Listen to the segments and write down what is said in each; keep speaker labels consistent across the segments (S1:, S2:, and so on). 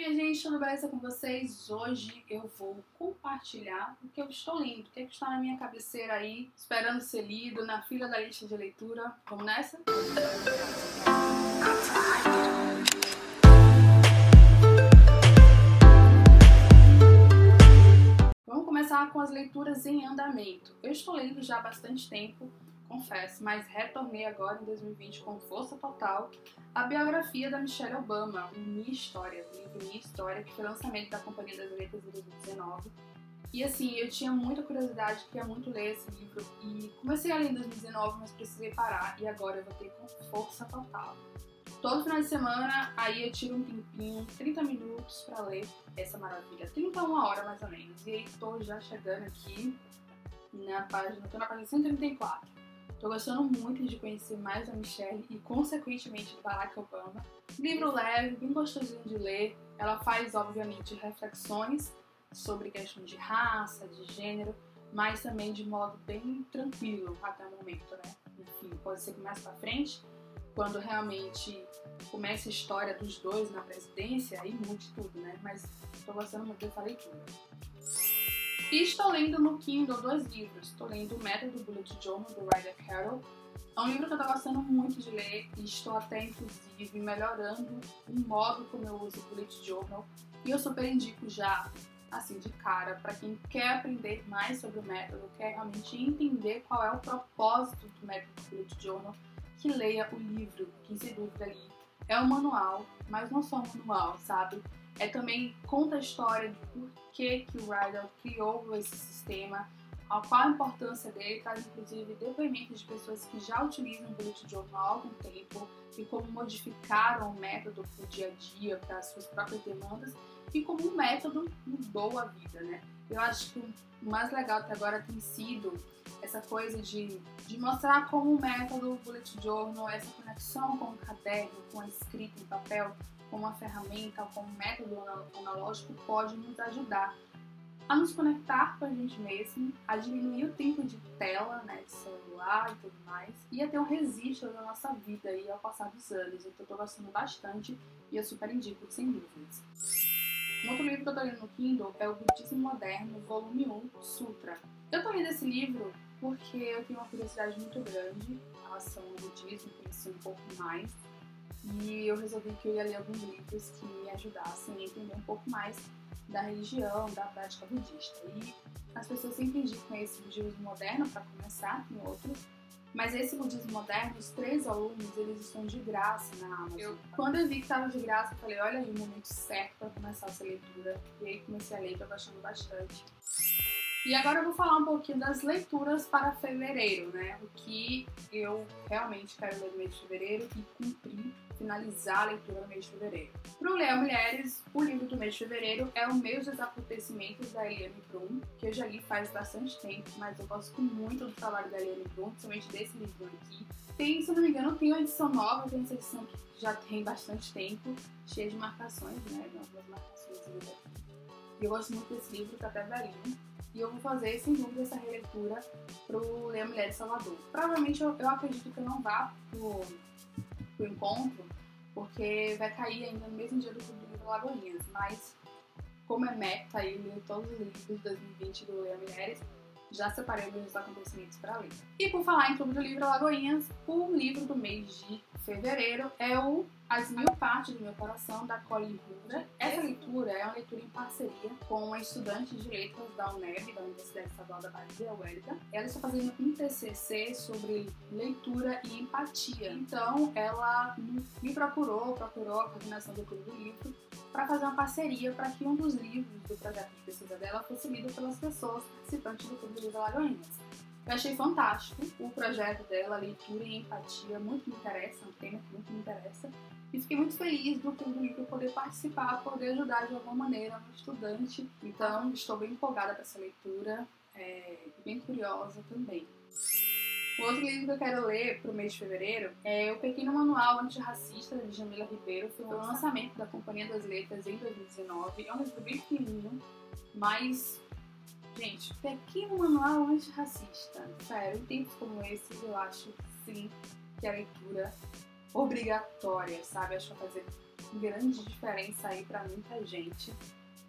S1: minha gente, tudo beleza com vocês? Hoje eu vou compartilhar o que eu estou lendo, o que, é que está na minha cabeceira aí, esperando ser lido, na fila da lista de leitura. Vamos nessa? Vamos começar com as leituras em andamento. Eu estou lendo já há bastante tempo confesso, mas retornei agora em 2020 com força total a biografia da Michelle Obama, Minha História, livro Minha História, que foi lançamento da Companhia das Letras em 2019. E assim, eu tinha muita curiosidade, queria muito ler esse livro e comecei a ler em 2019, mas precisei parar e agora eu vou ter com força total. Todo final de semana, aí eu tiro um tempinho, 30 minutos para ler essa maravilha, 31 horas mais ou menos. E aí tô já chegando aqui na página, tô na página 134. Tô gostando muito de conhecer mais a Michelle e, consequentemente, Barack Obama. Livro leve, bem gostosinho de ler. Ela faz, obviamente, reflexões sobre questões de raça, de gênero, mas também de modo bem tranquilo até o momento, né? Enfim, pode ser que mais pra frente, quando realmente começa a história dos dois na presidência, aí mude tudo, né? Mas tô gostando muito dessa leitura. E estou lendo no Kindle dois livros. Estou lendo o Método Bullet Journal, do Ryder Carroll. É um livro que eu estou gostando muito de ler e estou até, inclusive, melhorando o modo como eu uso o Bullet Journal. E eu super indico já, assim, de cara, para quem quer aprender mais sobre o método, quer realmente entender qual é o propósito do método Bullet Journal, que leia o livro, que se dúvida ali. É um manual, mas não só um manual, sabe? É também conta a história de por que, que o Rydell criou esse sistema, a qual a importância dele, traz inclusive depoimentos de pessoas que já utilizam o Bullet Journal há algum tempo e como modificaram o método para o dia a dia, para as suas próprias demandas e como o método mudou a vida, né? Eu acho que o mais legal até agora tem sido essa coisa de, de mostrar como o método Bullet Journal, essa conexão com o caderno, com a escrita em papel, como uma ferramenta, como um método analógico pode nos ajudar a nos conectar com a gente mesmo, a diminuir o tempo de tela, né, de celular e tudo mais, e a ter um registro da nossa vida aí ao passar dos anos. Então eu tô gostando bastante e eu super indico, sem dúvidas. Um outro livro que eu tô lendo no Kindle é o Budismo Moderno, volume 1, Sutra. Eu tô lendo esse livro porque eu tenho uma curiosidade muito grande em relação ao budismo, conhecer um pouco mais. E eu resolvi que eu ia ler alguns livros que me ajudassem a entender um pouco mais da religião, da prática budista. E as pessoas sempre indicam esse budismo moderno para começar, tem outros. Mas esse budismo moderno, os três volumes, eles estão de graça na Amazon. Eu, quando eu vi que estava de graça, eu falei, olha aí o momento certo para começar essa leitura. E aí comecei a ler, tô gostando bastante. E agora eu vou falar um pouquinho das leituras para fevereiro, né? O que eu realmente quero ler no mês de fevereiro e cumprir, finalizar a leitura no mês de fevereiro. Para o Leão Mulheres, o livro do mês de fevereiro é O Meus Desacontecimentos, da Eliane Brum, que eu já li faz bastante tempo, mas eu gosto muito do trabalho da Eliane Brum, principalmente desse livro aqui. Tem, se não me engano, tem uma edição nova, tem essa edição que já tem bastante tempo, cheia de marcações, né? Algumas marcações. E eu gosto muito desse livro, tá até velhinho. E eu vou fazer, sem dúvida, essa releitura pro Ler a Mulher de Salvador. Provavelmente eu, eu acredito que eu não vá pro, pro encontro, porque vai cair ainda no mesmo dia do Clube do Livro Lagoinhas. Mas, como é meta aí, ler todos os livros de 2020 do Ler a Mulheres, já separei meus acontecimentos para ler. E por falar em Clube do Livro Lagoinhas, o livro do mês de fevereiro é o As Mil Partes do Meu Coração, da Colin Hoover. Essa leitura é uma leitura em parceria com uma estudante de letras da UNEB, da Universidade Estadual da Bahia, Wellington. Ela está fazendo um TCC sobre leitura e empatia. Então, ela me procurou, procurou a coordenação do Clube do Livro para fazer uma parceria para que um dos livros do projeto de pesquisa dela fosse lido pelas pessoas participantes do Clube do Livro Alagoinhas. Eu achei fantástico o projeto dela, leitura e empatia, muito me interessa, é um tema que muito me interessa. E fiquei muito feliz do Livro poder participar, poder ajudar de alguma maneira um estudante. Então, estou bem empolgada para essa leitura, é, bem curiosa também. O outro livro que eu quero ler para o mês de fevereiro é O Pequeno Manual Antirracista, de Jamila Ribeiro. Foi um lançamento da Companhia das Letras em 2019. É um livro bem pequenininho, mas Gente, pequeno manual antirracista. Sério, em tempos como esse, eu acho sim que a leitura obrigatória, sabe? Acho que vai fazer grande diferença aí para muita gente.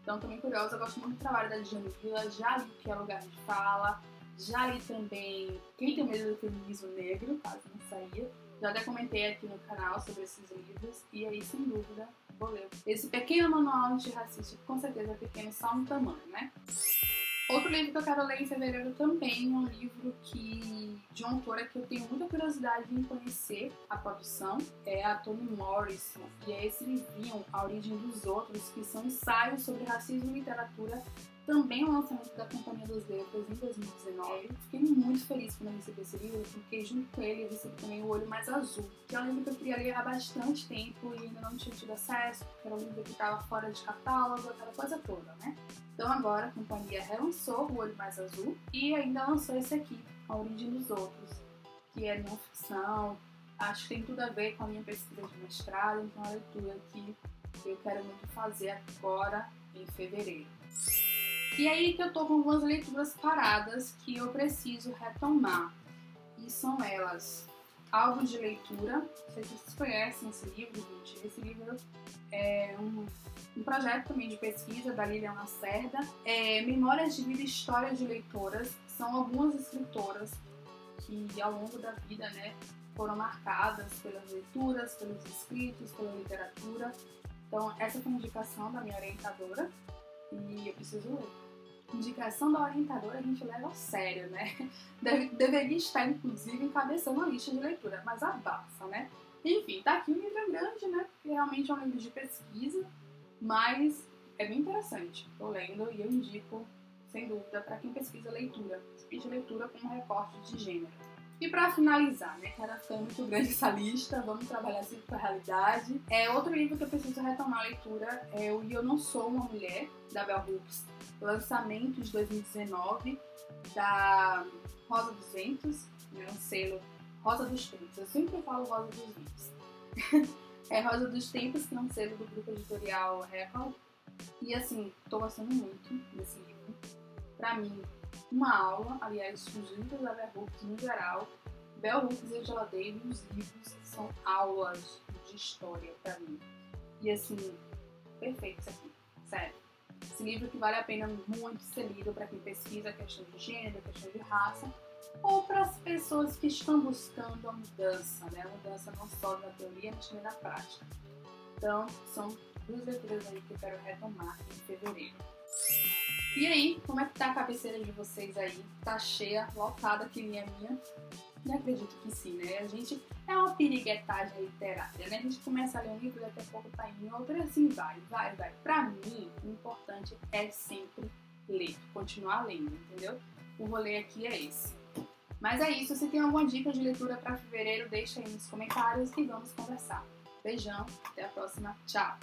S1: Então, também curiosa, eu gosto muito do trabalho da Vila, já li que é lugar de fala, já li também Quem Tem Medo do Feminismo Negro, caso não saía. Já até comentei aqui no canal sobre esses livros, e aí, sem dúvida, vou ler esse pequeno manual antirracista, com certeza é pequeno só no tamanho, né? Outro livro que eu quero ler em fevereiro também é um livro que de uma autora que eu tenho muita curiosidade em conhecer a produção, é a Toni Morrison, e é esse livrinho, A Origem dos Outros, que são ensaios sobre racismo e literatura também o lançamento da Companhia das Letras em 2019. Fiquei muito feliz quando eu recebi esse livro, porque junto com ele eu recebi também O Olho Mais Azul, que é um livro que eu queria ler há bastante tempo e ainda não tinha tido acesso, porque era um livro que estava fora de catálogo, aquela coisa toda, né? Então agora a companhia relançou O Olho Mais Azul e ainda lançou esse aqui, A Origem dos Outros, que é não ficção, acho que tem tudo a ver com a minha pesquisa de mestrado, então é a leitura que eu quero muito fazer agora em fevereiro. E aí que eu tô com algumas leituras paradas que eu preciso retomar. E são elas Álbum de Leitura, não sei se vocês conhecem esse livro, gente. Esse livro é um, um projeto também de pesquisa da Lilian Lacerda. É, Memórias de Vida e Histórias de Leitoras. São algumas escritoras que ao longo da vida né, foram marcadas pelas leituras, pelos escritos, pela literatura. Então, essa foi uma indicação da minha orientadora e eu preciso ler. Indicação da orientadora a gente leva a sério, né? Deve, deveria estar, inclusive, encabeçando a lista de leitura, mas abafa, né? Enfim, tá aqui um livro grande, né? Porque realmente é um livro de pesquisa, mas é bem interessante. Tô lendo e eu indico, sem dúvida, para quem pesquisa leitura. Speed leitura com um recorte de gênero. E para finalizar, né, era ficando muito grande essa lista, vamos trabalhar sempre com a realidade. É outro livro que eu preciso retomar a leitura é o E Eu Não Sou Uma Mulher, da Bell Hooks, lançamento de 2019 da Rosa dos Ventos, né, um selo Rosa dos Tempos. Eu sempre falo Rosa dos Ventos. é Rosa dos Tempos, que é um selo do grupo editorial Record. E assim, tô gostando muito desse livro. Pra mim, uma aula, aliás, livros da Bell Hooks no geral, Bell Hooks e Davis, os livros são aulas de história para mim. E assim, perfeito isso aqui, sério. Esse livro que vale a pena muito ser lido para quem pesquisa questão de gênero, questão de raça, ou para as pessoas que estão buscando a mudança, né? A mudança não só na teoria, mas também na prática. Então, são duas leituras aí que eu quero retomar em fevereiro. E aí, como é que tá a cabeceira de vocês aí? Tá cheia, lotada que nem a minha? Eu acredito que sim, né? A gente é uma piriguetagem literária, né? A gente começa a ler um livro, daqui a pouco tá em outro e assim vai, vai, vai. Pra mim, o importante é sempre ler, continuar lendo, entendeu? O rolê aqui é esse. Mas é isso, se tem alguma dica de leitura para fevereiro, deixa aí nos comentários e vamos conversar. Beijão, até a próxima, tchau!